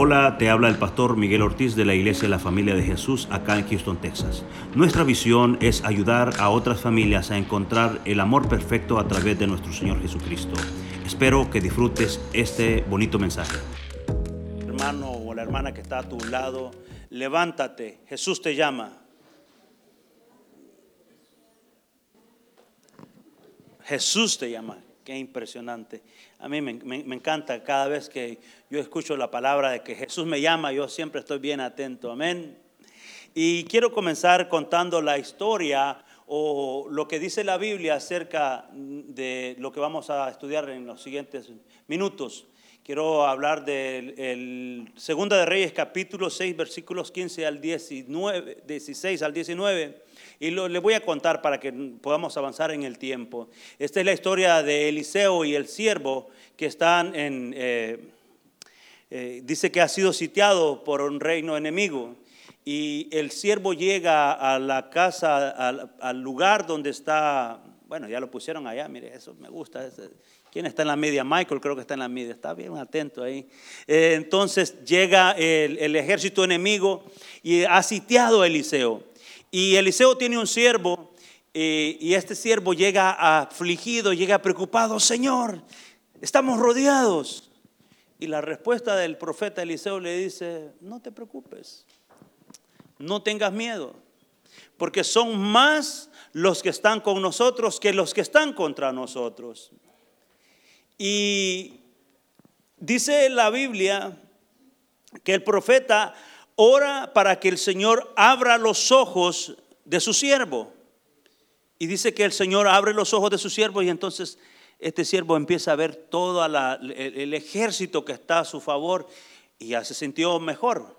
Hola, te habla el pastor Miguel Ortiz de la Iglesia de la Familia de Jesús acá en Houston, Texas. Nuestra visión es ayudar a otras familias a encontrar el amor perfecto a través de nuestro Señor Jesucristo. Espero que disfrutes este bonito mensaje. Hermano o la hermana que está a tu lado, levántate, Jesús te llama. Jesús te llama. Qué impresionante. A mí me, encanta cada vez que yo escucho la palabra de que Jesús me llama, yo siempre estoy bien atento. Amén. Y quiero comenzar contando la historia o lo que dice la Biblia acerca de lo que vamos a estudiar en los siguientes minutos. Quiero hablar del el Segunda de Reyes capítulo 6 versículos 15 al 19, 16 al 19 y le voy a contar para que podamos avanzar en el tiempo. Esta es la historia de Eliseo y el siervo que están en eh, eh, dice que ha sido sitiado por un reino enemigo y el siervo llega a la casa, al, al lugar donde está, bueno, ya lo pusieron allá, mire, eso me gusta. ese- ¿Quién está en la media? Michael creo que está en la media, está bien atento ahí. Eh, entonces llega el, el ejército enemigo y ha sitiado a Eliseo. Y Eliseo tiene un siervo eh, y este siervo llega afligido, llega preocupado, Señor, estamos rodeados. Y la respuesta del profeta Eliseo le dice, no te preocupes, no tengas miedo, porque son más los que están con nosotros que los que están contra nosotros. Y dice la Biblia que el profeta ora para que el Señor abra los ojos de su siervo. Y dice que el Señor abre los ojos de su siervo y entonces este siervo empieza a ver todo el, el ejército que está a su favor y ya se sintió mejor.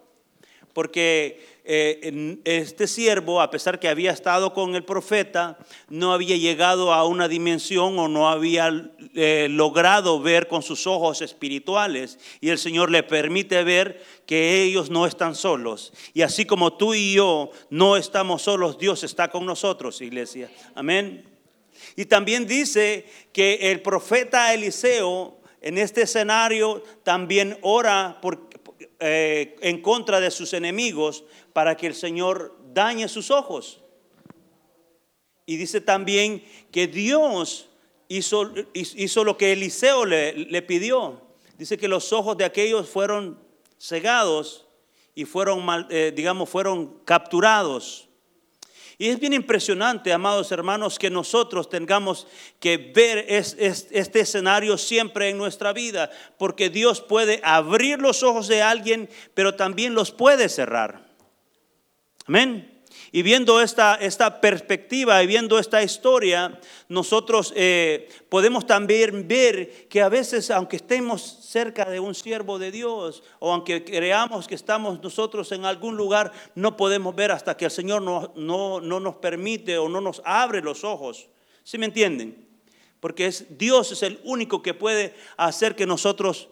Porque eh, este siervo, a pesar que había estado con el profeta, no había llegado a una dimensión o no había eh, logrado ver con sus ojos espirituales. Y el Señor le permite ver que ellos no están solos. Y así como tú y yo no estamos solos, Dios está con nosotros, iglesia. Amén. Y también dice que el profeta Eliseo en este escenario también ora eh, en contra de sus enemigos para que el Señor dañe sus ojos. Y dice también que Dios hizo, hizo lo que Eliseo le, pidió. Dice que los ojos de aquellos fueron cegados y fueron, eh, digamos, fueron capturados. Y es bien impresionante, amados hermanos, que nosotros tengamos que ver es- es- este escenario siempre en nuestra vida, porque Dios puede abrir los ojos de alguien, pero también los puede cerrar. Amén. Y viendo esta, esta perspectiva y viendo esta historia, nosotros eh, podemos también ver que a veces, aunque estemos cerca de un siervo de Dios, o aunque creamos que estamos nosotros en algún lugar, no podemos ver hasta que el Señor no, no, no nos permite o no nos abre los ojos. ¿Sí me entienden? Porque es, Dios es el único que puede hacer que nosotros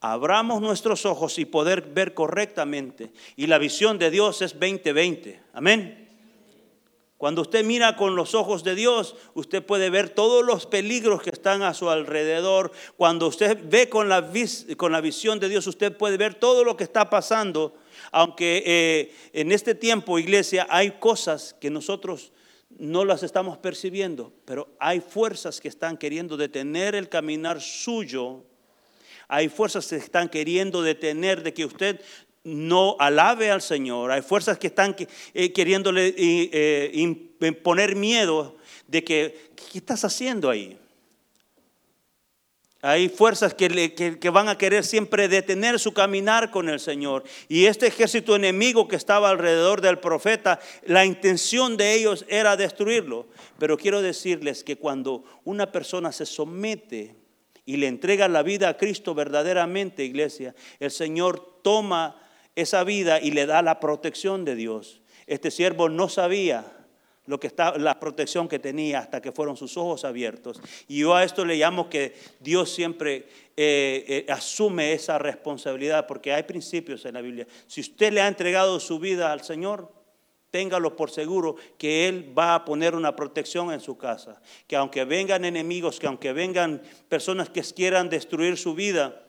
abramos nuestros ojos y poder ver correctamente. Y la visión de Dios es 2020. Amén. Cuando usted mira con los ojos de Dios, usted puede ver todos los peligros que están a su alrededor. Cuando usted ve con la, vis- con la visión de Dios, usted puede ver todo lo que está pasando. Aunque eh, en este tiempo, iglesia, hay cosas que nosotros no las estamos percibiendo, pero hay fuerzas que están queriendo detener el caminar suyo hay fuerzas que están queriendo detener de que usted no alabe al Señor. Hay fuerzas que están eh, queriéndole eh, eh, imponer miedo de que, ¿qué estás haciendo ahí? Hay fuerzas que, le- que- que van a querer siempre detener su caminar con el Señor. Y este ejército enemigo que estaba alrededor del profeta, la intención de ellos era destruirlo. Pero quiero decirles que cuando una persona se somete y le entrega la vida a Cristo verdaderamente, iglesia, el Señor toma esa vida y le da la protección de Dios. Este siervo no sabía lo que está, la protección que tenía hasta que fueron sus ojos abiertos. Y yo a esto le llamo que Dios siempre eh, eh, asume esa responsabilidad, porque hay principios en la Biblia. Si usted le ha entregado su vida al Señor, téngalo por seguro que Él va a poner una protección en su casa. Que aunque vengan enemigos, que aunque vengan personas que quieran destruir su vida,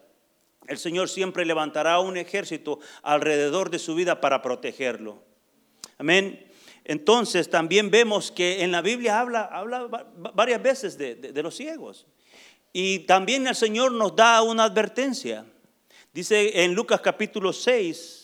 el Señor siempre levantará un ejército alrededor de su vida para protegerlo. Amén. Entonces también vemos que en la Biblia habla, habla varias veces de, de los ciegos. Y también el Señor nos da una advertencia. Dice en Lucas capítulo 6,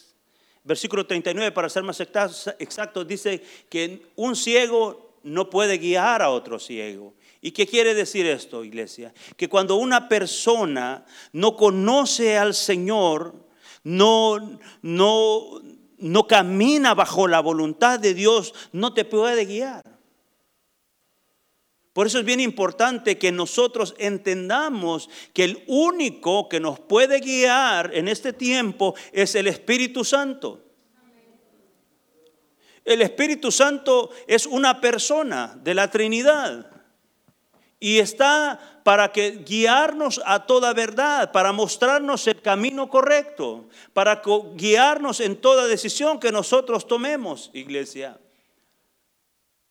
versículo 39, para ser más exacto, dice que un ciego no puede guiar a otro ciego. ¿Y qué quiere decir esto, iglesia? Que cuando una persona no conoce al Señor, no, no, no camina bajo la voluntad de Dios, no te puede guiar. Por eso es bien importante que nosotros entendamos que el único que nos puede guiar en este tiempo es el Espíritu Santo. El Espíritu Santo es una persona de la Trinidad. Y está para que guiarnos a toda verdad, para mostrarnos el camino correcto, para guiarnos en toda decisión que nosotros tomemos, iglesia.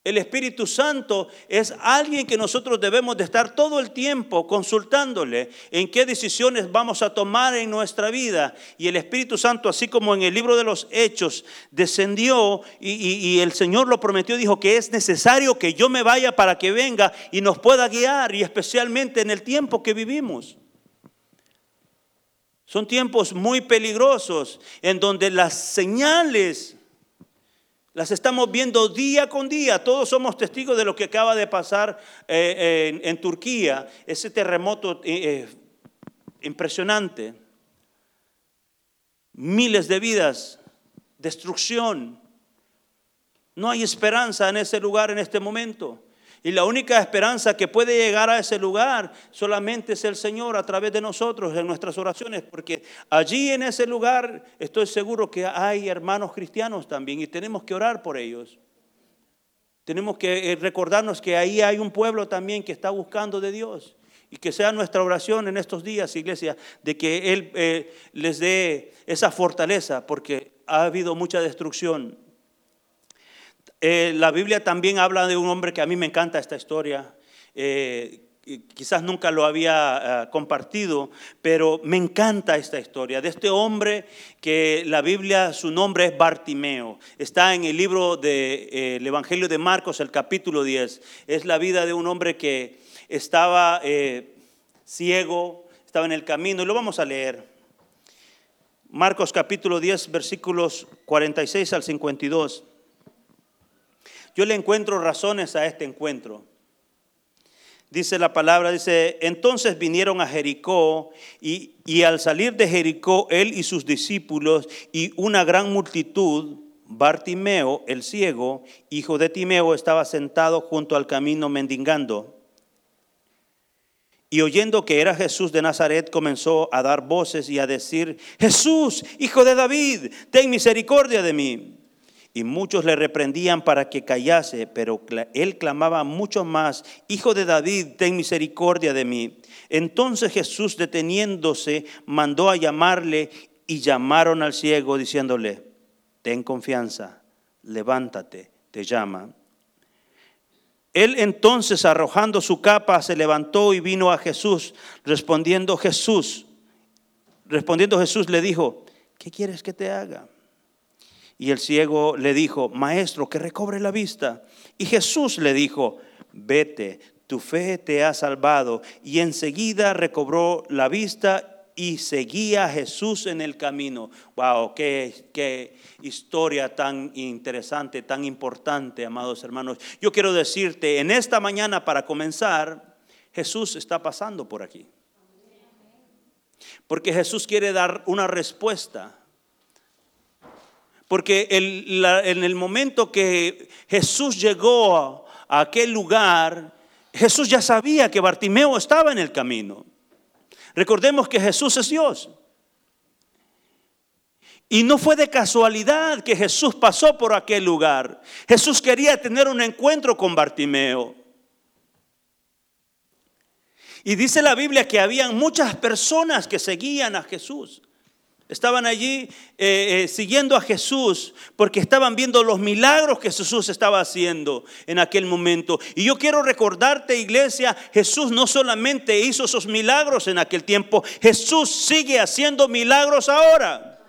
El Espíritu Santo es alguien que nosotros debemos de estar todo el tiempo consultándole en qué decisiones vamos a tomar en nuestra vida. Y el Espíritu Santo, así como en el libro de los Hechos, descendió y, y el Señor lo prometió, dijo que es necesario que yo me vaya para que venga y nos pueda guiar, y especialmente en el tiempo que vivimos. Son tiempos muy peligrosos en donde las señales las estamos viendo día con día. Todos somos testigos de lo que acaba de pasar eh, en, Turquía, ese terremoto eh, eh, impresionante. Miles de vidas, destrucción. No hay esperanza en ese lugar en este momento. Y la única esperanza que puede llegar a ese lugar solamente es el Señor a través de nosotros, en nuestras oraciones, porque allí en ese lugar estoy seguro que hay hermanos cristianos también y tenemos que orar por ellos. Tenemos que eh, recordarnos que ahí hay un pueblo también que está buscando de Dios. Y que sea nuestra oración en estos días, iglesia, de que Él eh, les dé esa fortaleza, porque ha habido mucha destrucción eh, la Biblia también habla de un hombre que a mí me encanta esta historia. Eh, quizás nunca lo había eh, compartido, pero me encanta esta historia de este hombre que la Biblia, su nombre es Bartimeo. Está en el libro del Evangelio de Marcos, el capítulo 10. Es la vida de un hombre que estaba ciego, estaba en el camino, y lo vamos a leer. Marcos capítulo 10, versículos 46 al 52. Yo le encuentro razones a este encuentro. Dice la palabra, dice, entonces vinieron a Jericó y, y al salir de Jericó él y sus discípulos y una gran multitud, Bartimeo, el ciego, hijo de Timeo, estaba sentado junto al camino mendigando. Y oyendo que era Jesús de Nazaret, comenzó a dar voces y a decir, Jesús, hijo de David, ten misericordia de mí. Y muchos le reprendían para que callase, pero él clamaba mucho más, Hijo de David, ten misericordia de mí. Entonces Jesús, deteniéndose, mandó a llamarle y llamaron al ciego diciéndole, ten confianza, levántate, te llama. Él entonces, arrojando su capa, se levantó y vino a Jesús, respondiendo Jesús, respondiendo Jesús le dijo, ¿qué quieres que te haga? Y el ciego le dijo, maestro, que recobre la vista. Y Jesús le dijo, vete, tu fe te ha salvado. Y enseguida recobró la vista y seguía a Jesús en el camino. Wow, qué, qué historia tan interesante, tan importante, amados hermanos. Yo quiero decirte, en esta mañana para comenzar, Jesús está pasando por aquí. Porque Jesús quiere dar una respuesta porque en el momento que Jesús llegó a aquel lugar, Jesús ya sabía que Bartimeo estaba en el camino. Recordemos que Jesús es Dios. Y no fue de casualidad que Jesús pasó por aquel lugar. Jesús quería tener un encuentro con Bartimeo. Y dice la Biblia que habían muchas personas que seguían a Jesús. Estaban allí eh, eh, siguiendo a Jesús porque estaban viendo los milagros que Jesús estaba haciendo en aquel momento. Y yo quiero recordarte, iglesia, Jesús no solamente hizo esos milagros en aquel tiempo, Jesús sigue haciendo milagros ahora.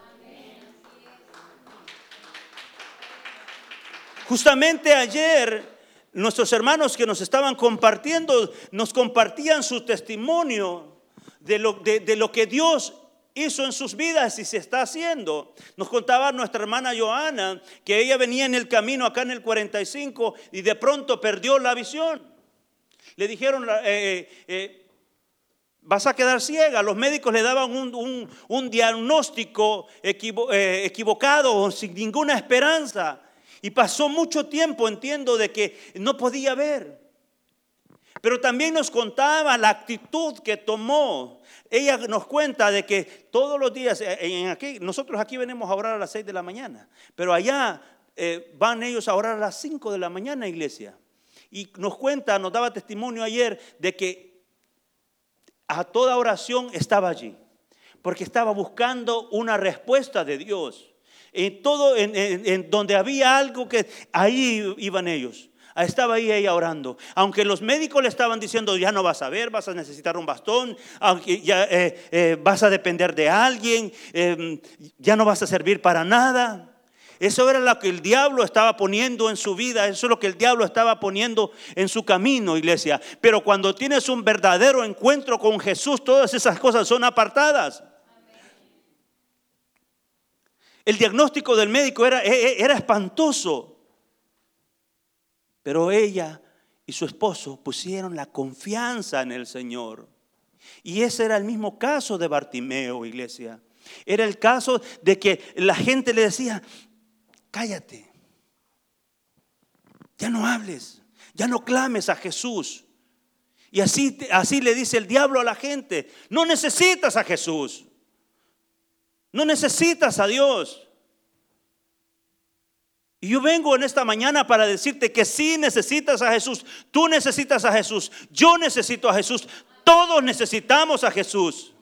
Justamente ayer nuestros hermanos que nos estaban compartiendo nos compartían su testimonio de lo, de lo que Dios hizo en sus vidas y se está haciendo. Nos contaba nuestra hermana Joana que ella venía en el camino acá en el 45 y de pronto perdió la visión. Le dijeron, eh, eh, eh, vas a quedar ciega. Los médicos le daban un, diagnóstico equivocado, sin ninguna esperanza. Y pasó mucho tiempo, entiendo, de que no podía ver. Pero también nos contaba la actitud que tomó. Ella nos cuenta de que todos los días, eh, aquí, nosotros aquí venimos a orar a las 6 de la mañana, pero allá eh, van ellos a orar a las 5 de la mañana, iglesia. Y nos cuenta, nos daba testimonio ayer de que a toda oración estaba allí, porque estaba buscando una respuesta de Dios. En todo, en donde había algo que ahí iban ellos. Estaba ahí ella orando. Aunque los médicos le estaban diciendo, ya no vas a ver, vas a necesitar un bastón, aunque ya eh, eh, vas a depender de alguien, em, ya no vas a servir para nada. Eso era lo que el diablo estaba poniendo en su vida, eso es lo que el diablo estaba poniendo en su camino, iglesia. Pero cuando tienes un verdadero encuentro con Jesús, todas esas cosas son apartadas. El diagnóstico del médico era, e, e, era espantoso. Pero ella y su esposo pusieron la confianza en el Señor. Y ese era el mismo caso de Bartimeo, iglesia. Era el caso de que la gente le decía, cállate, ya no hables, ya no clames a Jesús. Y así, así le dice el diablo a la gente, no necesitas a Jesús, no necesitas a Dios. Y yo vengo en esta mañana para decirte que sí necesitas a Jesús. Tú necesitas a Jesús. Yo necesito a Jesús. Todos necesitamos a Jesús.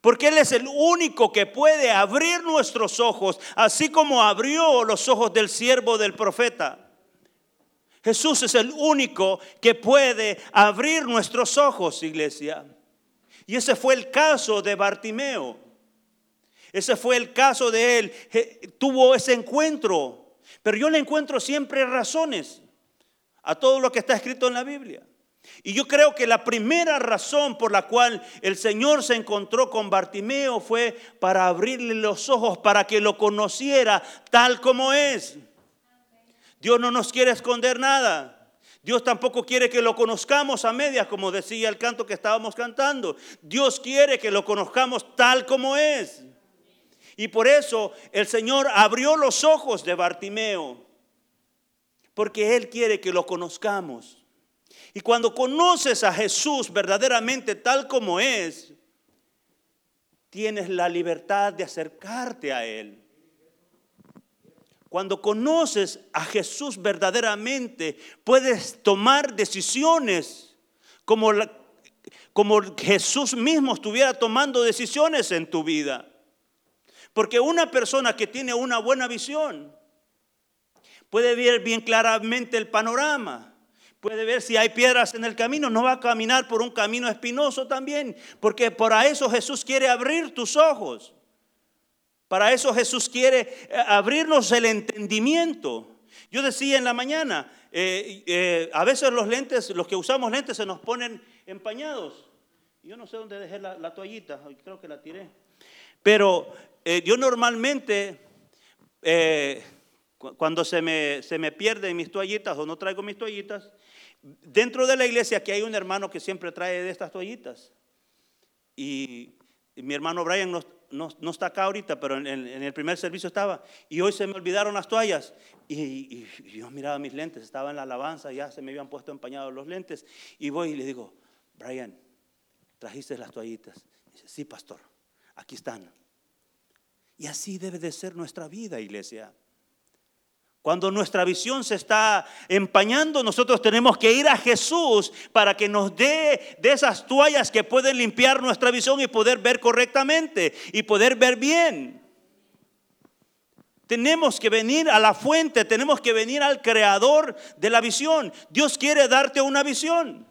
Porque Él es el único que puede abrir nuestros ojos, así como abrió los ojos del siervo del profeta. Jesús es el único que puede abrir nuestros ojos, iglesia. Y ese fue el caso de Bartimeo. Ese fue el caso de él. Tuvo ese encuentro. Pero yo le encuentro siempre razones a todo lo que está escrito en la Biblia. Y yo creo que la primera razón por la cual el Señor se encontró con Bartimeo fue para abrirle los ojos, para que lo conociera tal como es. Dios no nos quiere esconder nada. Dios tampoco quiere que lo conozcamos a medias, como decía el canto que estábamos cantando. Dios quiere que lo conozcamos tal como es. Y por eso el Señor abrió los ojos de Bartimeo, porque Él quiere que lo conozcamos. Y cuando conoces a Jesús verdaderamente tal como es, tienes la libertad de acercarte a Él. Cuando conoces a Jesús verdaderamente, puedes tomar decisiones como, como Jesús mismo estuviera tomando decisiones en tu vida. Porque una persona que tiene una buena visión puede ver bien claramente el panorama. Puede ver si hay piedras en el camino, no va a caminar por un camino espinoso también, porque para eso Jesús quiere abrir tus ojos. Para eso Jesús quiere eh, abrirnos el entendimiento. Yo decía en la mañana, eh, eh, a veces los lentes, los que usamos lentes se nos ponen empañados. Yo no sé dónde dejé la, la toallita, creo que la tiré. Pero eh, yo normalmente, eh, cuando se me, se me pierden mis toallitas o no traigo mis toallitas, dentro de la iglesia aquí hay un hermano que siempre trae de estas toallitas. Y, mi hermano Brian no, no, está acá ahorita, pero en, el primer servicio estaba. Y hoy se me olvidaron las toallas. Y, yo miraba mis lentes, estaba en la alabanza, ya se me habían puesto empañados los lentes. Y voy y le digo, Brian, ¿trajiste las toallitas? dice, sí, pastor, aquí están. Y así debe de ser nuestra vida, iglesia. Cuando nuestra visión se está empañando, nosotros tenemos que ir a Jesús para que nos dé de esas toallas que pueden limpiar nuestra visión y poder ver correctamente y poder ver bien. Tenemos que venir a la fuente, tenemos que venir al creador de la visión. Dios quiere darte una visión.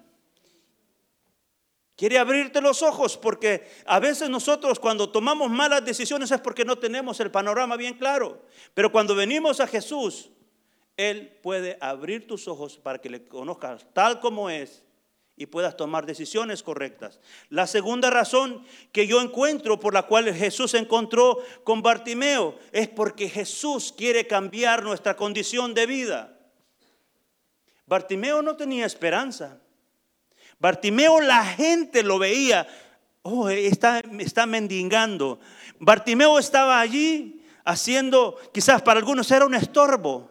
Quiere abrirte los ojos porque a veces nosotros cuando tomamos malas decisiones es porque no tenemos el panorama bien claro. Pero cuando venimos a Jesús, Él puede abrir tus ojos para que le conozcas tal como es y puedas tomar decisiones correctas. La segunda razón que yo encuentro por la cual Jesús encontró con Bartimeo es porque Jesús quiere cambiar nuestra condición de vida. Bartimeo no tenía esperanza. Bartimeo la gente lo veía, oh, está, está mendigando. Bartimeo estaba allí haciendo, quizás para algunos era un estorbo.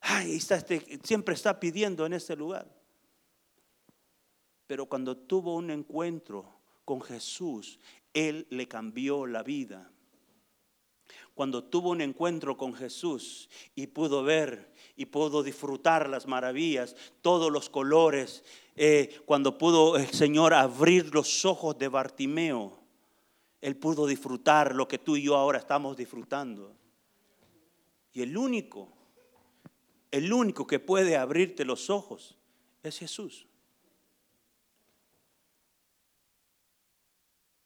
Ay, está este, siempre está pidiendo en este lugar. Pero cuando tuvo un encuentro con Jesús, Él le cambió la vida. Cuando tuvo un encuentro con Jesús y pudo ver y pudo disfrutar las maravillas, todos los colores, eh, cuando pudo el Señor abrir los ojos de Bartimeo, Él pudo disfrutar lo que tú y yo ahora estamos disfrutando. Y el único, el único que puede abrirte los ojos es Jesús.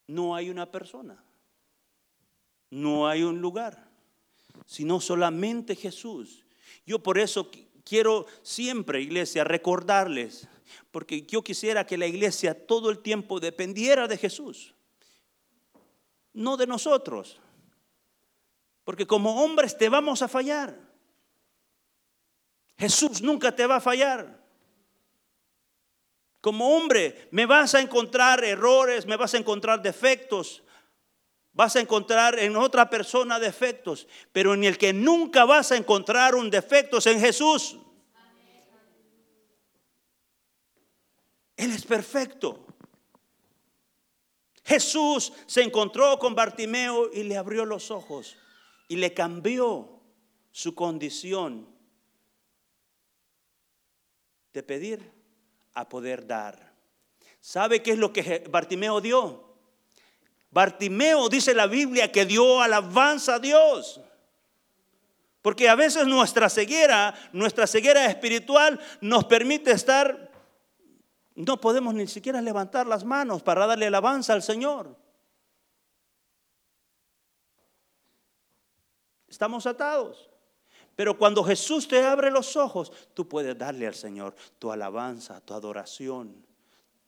No hay una persona, no hay un lugar, sino solamente Jesús. Yo por eso quiero siempre, iglesia, recordarles porque yo quisiera que la iglesia todo el tiempo dependiera de Jesús, no de nosotros. Porque como hombres te vamos a fallar. Jesús nunca te va a fallar. Como hombre me vas a encontrar errores, me vas a encontrar defectos, vas a encontrar en otra persona defectos, pero en el que nunca vas a encontrar un defecto es en Jesús. Él es perfecto. Jesús se encontró con Bartimeo y le abrió los ojos y le cambió su condición de pedir a poder dar. ¿Sabe qué es lo que Bartimeo dio? Bartimeo dice la Biblia que dio alabanza a Dios. Porque a veces nuestra ceguera, nuestra ceguera espiritual nos permite estar no podemos ni siquiera levantar las manos para darle alabanza al Señor. Estamos atados. Pero cuando Jesús te abre los ojos, tú puedes darle al Señor tu alabanza, tu adoración,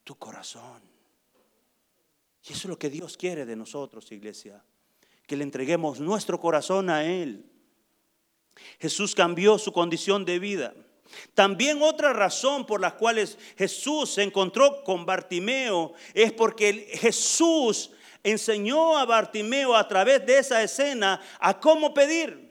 tu corazón. Y eso es lo que Dios quiere de nosotros, iglesia. Que le entreguemos nuestro corazón a Él. Jesús cambió su condición de vida. También otra razón por la cual Jesús se encontró con Bartimeo es porque Jesús enseñó a Bartimeo a través de esa escena a cómo pedir.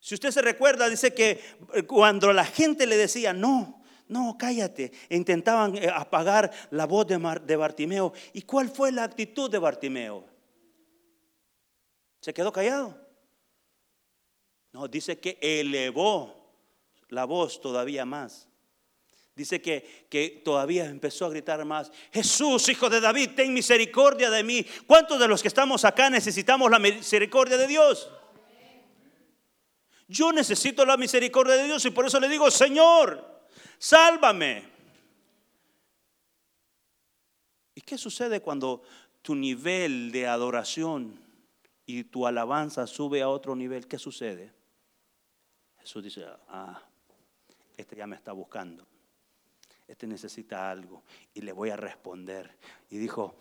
Si usted se recuerda, dice que cuando la gente le decía, no, no, cállate, intentaban eh, apagar la voz de Bartimeo. ¿Y cuál fue la actitud de Bartimeo? Se quedó callado. No, dice que elevó la voz todavía más. Dice que, que, todavía empezó a gritar más, Jesús, hijo de David, ten misericordia de mí. ¿Cuántos de los que estamos acá necesitamos la misericordia de Dios? Yo necesito la misericordia de Dios y por eso le digo, Señor, sálvame. ¿Y qué sucede cuando tu nivel de adoración y tu alabanza sube a otro nivel? ¿Qué sucede? Jesús dice, ah, este ya me está buscando, este necesita algo y le voy a responder. Y dijo,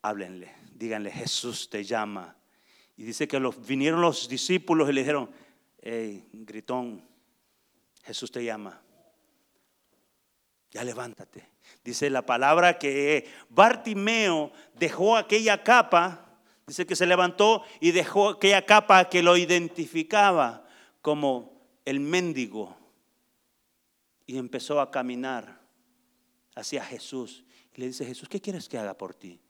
háblenle, díganle, Jesús te llama. Y dice que los, vinieron los discípulos y le dijeron, hey, gritón, Jesús te llama. Ya levántate. Dice la palabra que Bartimeo dejó aquella capa, dice que se levantó y dejó aquella capa que lo identificaba como el mendigo y empezó a caminar hacia Jesús. Y le dice, Jesús, ¿qué quieres que haga por ti?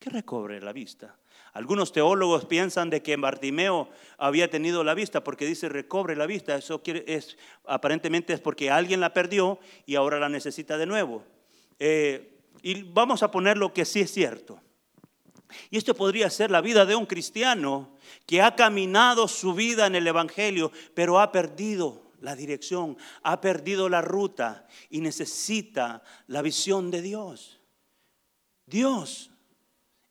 que recobre la vista. Algunos teólogos piensan de que Bartimeo había tenido la vista porque dice recobre la vista. Eso quiere, es, aparentemente es porque alguien la perdió y ahora la necesita de nuevo. Eh, y vamos a poner lo que sí es cierto. Y esto podría ser la vida de un cristiano que ha caminado su vida en el Evangelio, pero ha perdido la dirección, ha perdido la ruta y necesita la visión de Dios. Dios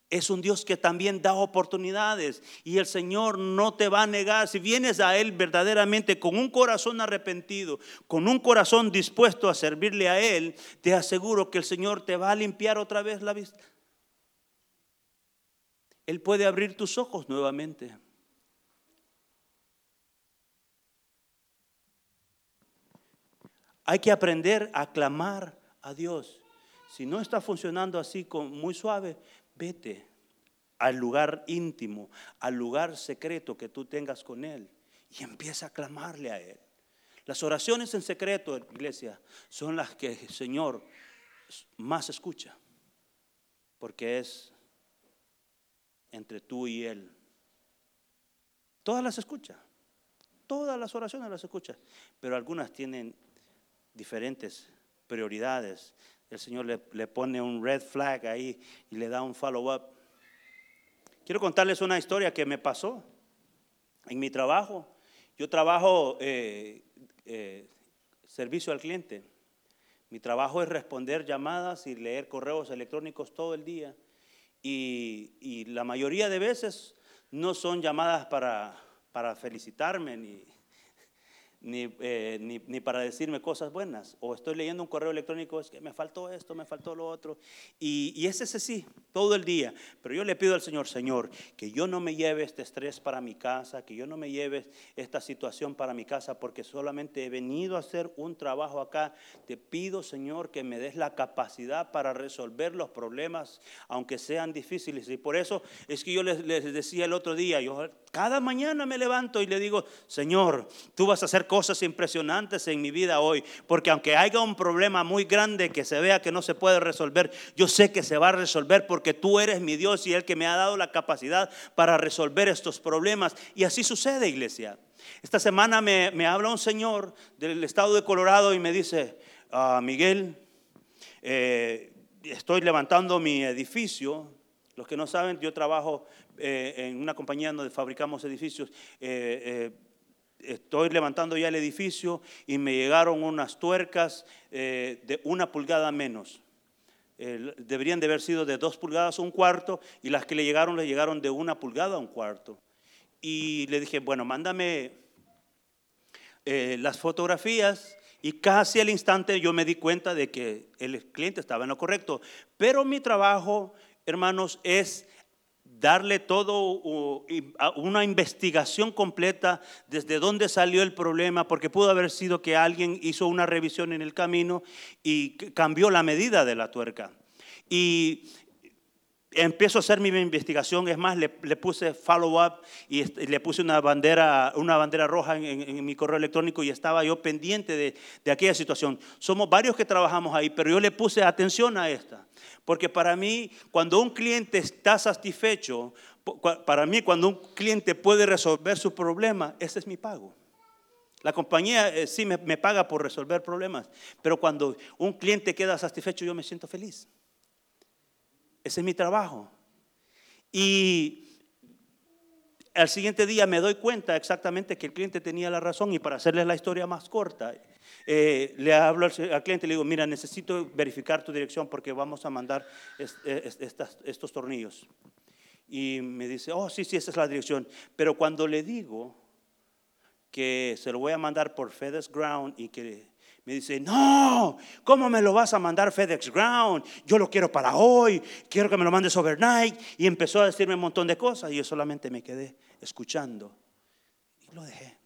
es un Dios que también da oportunidades y el Señor no te va a negar. Si vienes a Él verdaderamente con un corazón arrepentido, con un corazón dispuesto a servirle a Él, te aseguro que el Señor te va a limpiar otra vez la vista. Él puede abrir tus ojos nuevamente. Hay que aprender a clamar a Dios. Si no está funcionando así muy suave, vete al lugar íntimo, al lugar secreto que tú tengas con Él y empieza a clamarle a Él. Las oraciones en secreto, iglesia, son las que el Señor más escucha, porque es entre tú y Él. Todas las escucha, todas las oraciones las escucha, pero algunas tienen diferentes prioridades. El Señor le, le pone un red flag ahí y le da un follow-up. Quiero contarles una historia que me pasó en mi trabajo. Yo trabajo eh, eh, servicio al cliente. Mi trabajo es responder llamadas y leer correos electrónicos todo el día. Y, la mayoría de veces no son llamadas para, para felicitarme ni, eh, ni, ni, para decirme cosas buenas. O estoy leyendo un correo electrónico, es que me faltó esto, me faltó lo otro. Y, y es ese sí, todo el día. Pero yo le pido al Señor, Señor, que yo no me lleve este estrés para mi casa, que yo no me lleve esta situación para mi casa, porque solamente he venido a hacer un trabajo acá. Te pido, Señor, que me des la capacidad para resolver los problemas, aunque sean difíciles. Y por eso es que yo les, les decía el otro día, yo cada mañana me levanto y le digo, Señor, tú vas a hacer cosas impresionantes en mi vida hoy, porque aunque haya un problema muy grande que se vea que no se puede resolver, yo sé que se va a resolver porque tú eres mi Dios y el que me ha dado la capacidad para resolver estos problemas. Y así sucede, iglesia. Esta semana me, habla un señor del estado de Colorado y me dice, ah, Miguel, eh, estoy levantando mi edificio. Los que no saben, yo trabajo eh, en una compañía donde fabricamos edificios, eh, eh, estoy levantando ya el edificio y me llegaron unas tuercas de una pulgada menos. deberían de haber sido de dos pulgadas a un cuarto y las que le llegaron le llegaron de una pulgada a un cuarto. Y le dije, bueno, mándame las fotografías y casi al instante yo me di cuenta de que el cliente estaba en lo correcto. Pero mi trabajo, hermanos, es darle todo una investigación completa desde dónde salió el problema, porque pudo haber sido que alguien hizo una revisión en el camino y cambió la medida de la tuerca. Empiezo a hacer mi investigación, es más, le, puse follow-up y le puse una bandera, una bandera roja en, mi correo electrónico y estaba yo pendiente de, de aquella situación. Somos varios que trabajamos ahí, pero yo le puse atención a esta. Porque para mí, cuando un cliente está satisfecho, para mí, cuando un cliente puede resolver su problema, ese es mi pago. La compañía eh, sí me, me, paga por resolver problemas, pero cuando un cliente queda satisfecho, yo me siento feliz. Ese es mi trabajo. Y al siguiente día me doy cuenta exactamente que el cliente tenía la razón y para hacerles la historia más corta, eh, le hablo al, cliente y le digo, mira, necesito verificar tu dirección porque vamos a mandar estos tornillos. Y me dice, oh, sí, sí, esa es la dirección. Pero cuando le digo que se lo voy a mandar por FedEx Ground y que me dice, no, ¿cómo me lo vas a mandar FedEx Ground? Yo lo quiero para hoy, quiero que me lo mandes overnight. Y empezó a decirme un montón de cosas y yo solamente me quedé escuchando y lo dejé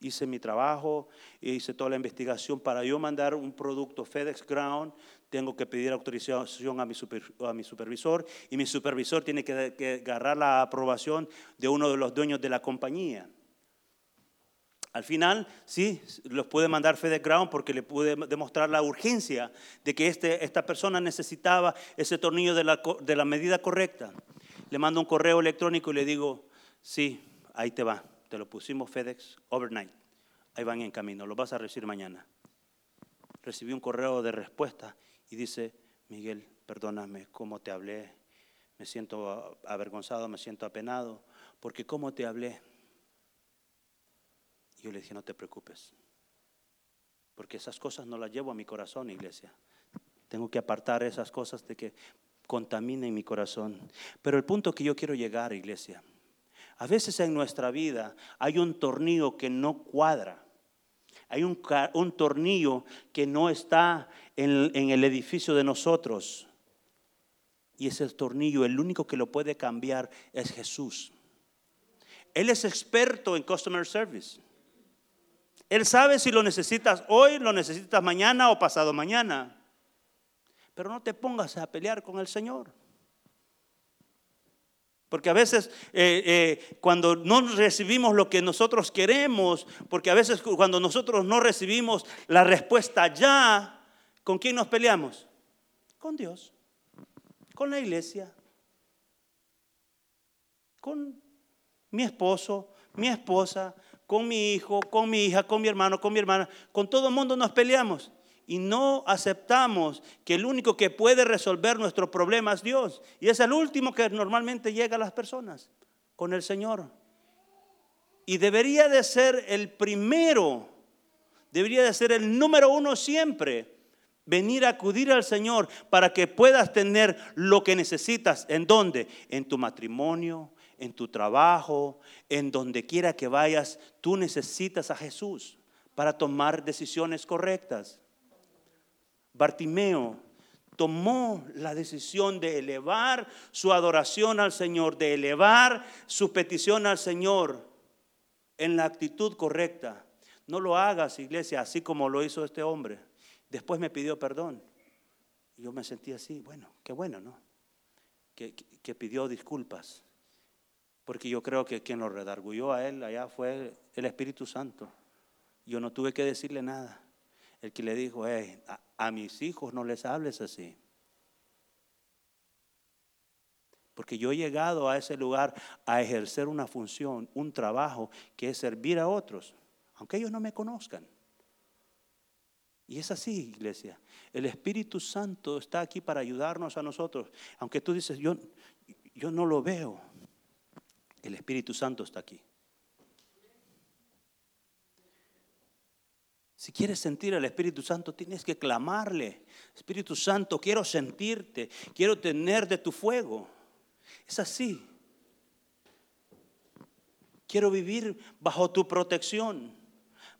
hice mi trabajo, hice toda la investigación. Para yo mandar un producto FedEx Ground, tengo que pedir autorización a mi, a mi supervisor y mi supervisor tiene que, agarrar la aprobación de uno de los dueños de la compañía. Al final, sí, los pude mandar FedEx Ground porque le pude demostrar la urgencia de que este, esta persona necesitaba ese tornillo de la, de la medida correcta. Le mando un correo electrónico y le digo, sí, ahí te va, te lo pusimos FedEx overnight, ahí van en camino, lo vas a recibir mañana. Recibí un correo de respuesta y dice, Miguel, perdóname cómo te hablé, me siento avergonzado, me siento apenado, porque cómo te hablé. Y yo le dije, no te preocupes, porque esas cosas no las llevo a mi corazón, iglesia. Tengo que apartar esas cosas de que contaminen mi corazón. Pero el punto que yo quiero llegar, iglesia, a veces en nuestra vida hay un tornillo que no cuadra. Hay un, tornillo que no está en, en el edificio de nosotros. Y ese tornillo, el único que lo puede cambiar es Jesús. Él es experto en customer service. Él sabe si lo necesitas hoy, lo necesitas mañana o pasado mañana. Pero no te pongas a pelear con el Señor. Porque a veces eh, eh, cuando no recibimos lo que nosotros queremos, porque a veces cuando nosotros no recibimos la respuesta ya, ¿con quién nos peleamos? Con Dios, con la iglesia, con mi esposo, mi esposa, con mi hijo, con mi hija, con mi hermano, con mi hermana, con todo el mundo nos peleamos y no aceptamos que el único que puede resolver nuestros problemas es Dios. Y es el último que normalmente llega a las personas, con el Señor. Y debería de ser el primero, debería de ser el número uno siempre, venir a acudir al Señor para que puedas tener lo que necesitas. ¿En dónde? En tu matrimonio, en tu trabajo, en donde quiera que vayas, tú necesitas a Jesús para tomar decisiones correctas. Bartimeo tomó la decisión de elevar su adoración al Señor, de elevar su petición al Señor en la actitud correcta. No lo hagas, iglesia, así como lo hizo este hombre. Después me pidió perdón. Yo me sentí así, bueno, qué bueno, ¿no? Que, que pidió disculpas porque yo creo que quien lo redargulló a él allá fue el Espíritu Santo. Yo no tuve que decirle nada. El que le dijo, a, a mis hijos no les hables así. Porque yo he llegado a ese lugar a ejercer una función, un trabajo que es servir a otros, aunque ellos no me conozcan. Y es así, iglesia. El Espíritu Santo está aquí para ayudarnos a nosotros. Aunque tú dices, yo, yo no lo veo. El Espíritu Santo está aquí. Si quieres sentir al Espíritu Santo, tienes que clamarle. Espíritu Santo, quiero sentirte, quiero tener de tu fuego. Es así. Quiero vivir bajo tu protección.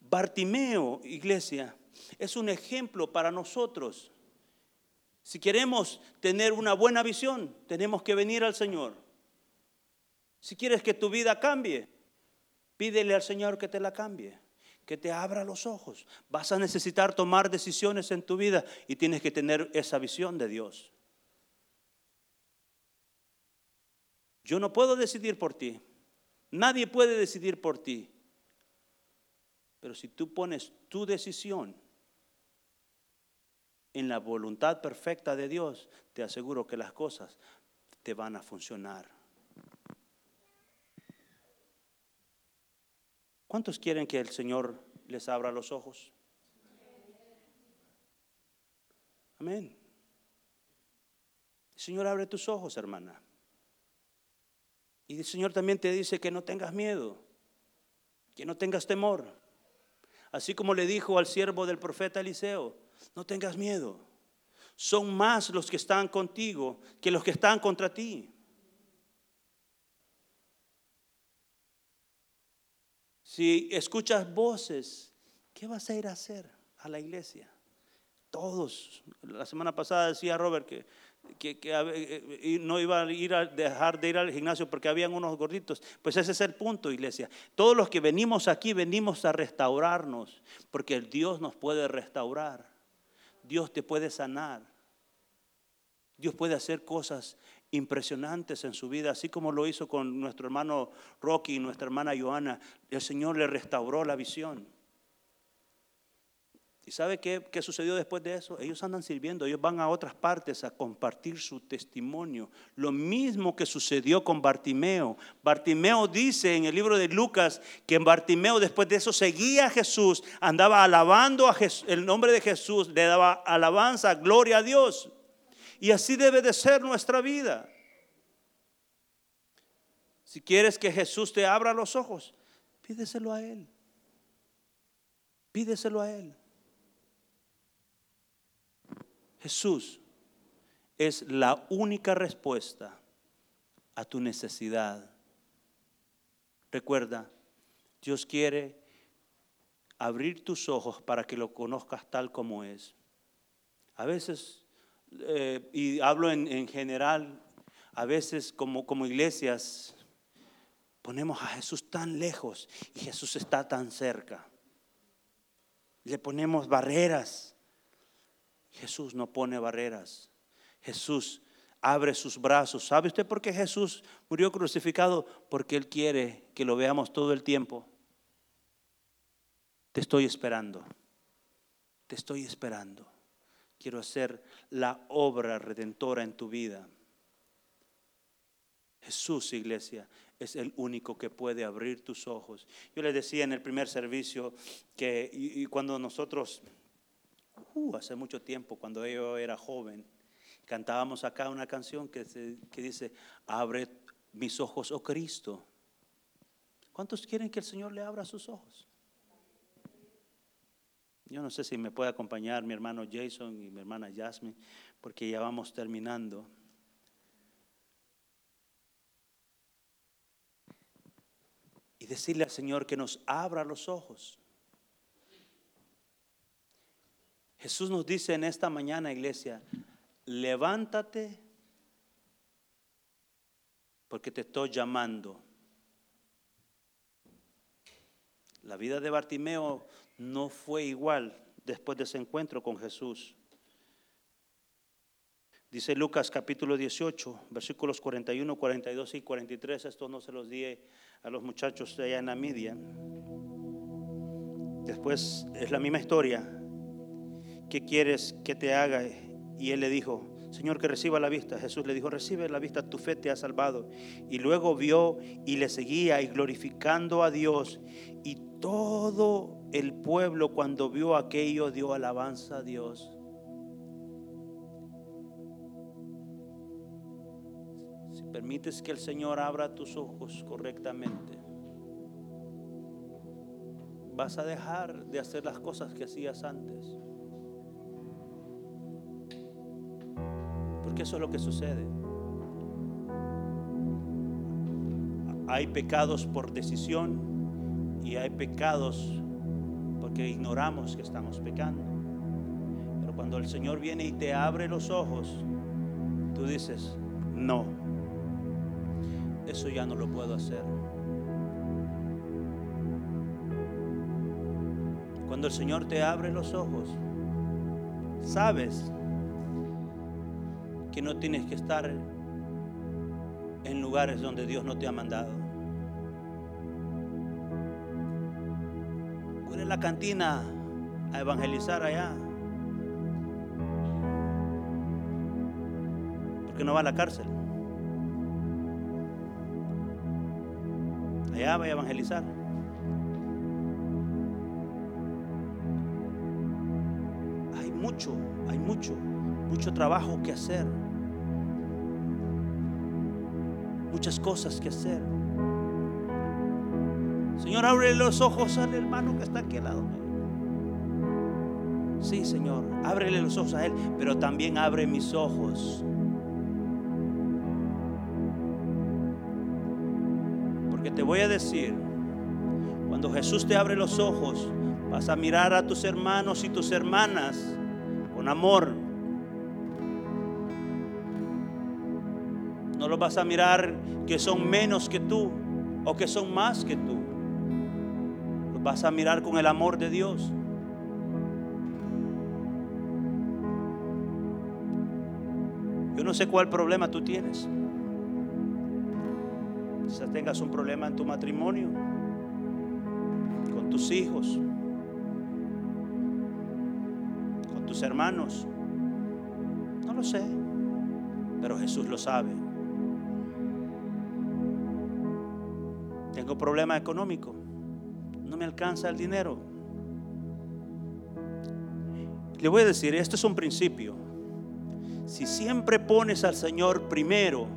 Bartimeo, iglesia, es un ejemplo para nosotros. Si queremos tener una buena visión, tenemos que venir al Señor. Si quieres que tu vida cambie, pídele al Señor que te la cambie, que te abra los ojos. Vas a necesitar tomar decisiones en tu vida y tienes que tener esa visión de Dios. Yo no puedo decidir por ti. Nadie puede decidir por ti. Pero si tú pones tu decisión en la voluntad perfecta de Dios, te aseguro que las cosas te van a funcionar. ¿Cuántos quieren que el Señor les abra los ojos? Amén. El Señor abre tus ojos, hermana. Y el Señor también te dice que no tengas miedo, que no tengas temor. Así como le dijo al siervo del profeta Eliseo, no tengas miedo. Son más los que están contigo que los que están contra ti. Si escuchas voces, ¿qué vas a ir a hacer a la iglesia? Todos. La semana pasada decía Robert que, que, no iba a ir a dejar de ir al gimnasio porque habían unos gorditos. Pues ese es el punto, iglesia. Todos los que venimos aquí venimos a restaurarnos, porque Dios nos puede restaurar. Dios te puede sanar. Dios puede hacer cosas impresionantes en su vida, así como lo hizo con nuestro hermano Rocky y nuestra hermana Joana. El Señor le restauró la visión. ¿Y sabe qué, qué, sucedió después de eso? Ellos andan sirviendo, ellos van a otras partes a compartir su testimonio. Lo mismo que sucedió con Bartimeo. Bartimeo dice en el libro de Lucas que Bartimeo después de eso seguía a Jesús, andaba alabando a el nombre de Jesús, le daba alabanza, gloria a Dios. Y así debe de ser nuestra vida. Si quieres que Jesús te abra los ojos, pídeselo a Él. Pídeselo a Él. Jesús es la única respuesta a tu necesidad. Recuerda, Dios quiere abrir tus ojos para que lo conozcas tal como es. A veces, eh, y hablo en, general, a veces como, como iglesias ponemos a Jesús tan lejos y Jesús está tan cerca. Le ponemos barreras Jesús no pone barreras. Jesús abre sus brazos. ¿Sabe usted por qué Jesús murió crucificado? Porque Él quiere que lo veamos todo el tiempo. Te estoy esperando. Te estoy esperando. Quiero hacer la obra redentora en tu vida. Jesús, iglesia, es el único que puede abrir tus ojos. Yo les decía en el primer servicio que y cuando nosotros Uh, hace mucho tiempo, cuando yo era joven, cantábamos acá una canción que, que dice, abre mis ojos, oh Cristo. ¿Cuántos quieren que el Señor le abra sus ojos? Yo no sé si me puede acompañar mi hermano Jason y mi hermana Jasmine, porque ya vamos terminando. Y decirle al Señor que nos abra los ojos. Jesús nos dice en esta mañana, iglesia, levántate porque te estoy llamando. La vida de Bartimeo no fue igual después de ese encuentro con Jesús. Dice Lucas capítulo 18, versículos 41, 42 y 43. Esto no se los di a los muchachos allá en la media. Después es la misma historia. ¿qué quieres que te haga? Y él le dijo, Señor, que reciba la vista. Jesús le dijo, recibe la vista, tu fe te ha salvado. Y luego vio y le seguía y glorificando a Dios. Y todo el pueblo cuando vio aquello dio alabanza a Dios. Si permites que el Señor abra tus ojos correctamente, vas a dejar de hacer las cosas que hacías antes. Porque eso es lo que sucede. Hay pecados por decisión y hay pecados porque ignoramos que estamos pecando. Pero cuando el Señor viene y te abre los ojos, tú dices, no, eso ya no lo puedo hacer. Cuando el Señor te abre los ojos, sabes que no tienes que estar en lugares donde Dios no te ha mandado. La cantina a evangelizar allá. Porque no va a la cárcel. Allá va a evangelizar. Hay mucho, hay mucho, mucho trabajo que hacer. muchas cosas que hacer. Señor, abre los ojos al hermano que está aquí al lado. Sí, Señor, ábrele los ojos a él, pero también abre mis ojos. Porque te voy a decir, cuando Jesús te abre los ojos, vas a mirar a tus hermanos y tus hermanas con amor, No los vas a mirar que son menos que tú o que son más que tú. Vas a mirar con el amor de Dios. Yo no sé cuál problema tú tienes. Quizás tengas un problema en tu matrimonio, con tus hijos, con tus hermanos. No lo sé, pero Jesús lo sabe. Tengo problema económico, no me alcanza el dinero. Le voy a decir, esto es un principio. Si siempre pones al Señor primero,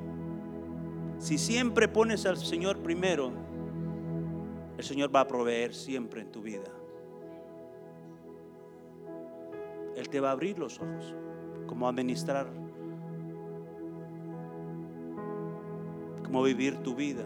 si siempre pones al Señor primero, el Señor va a proveer siempre en tu vida. Él te va a abrir los ojos, cómo administrar, cómo vivir tu vida.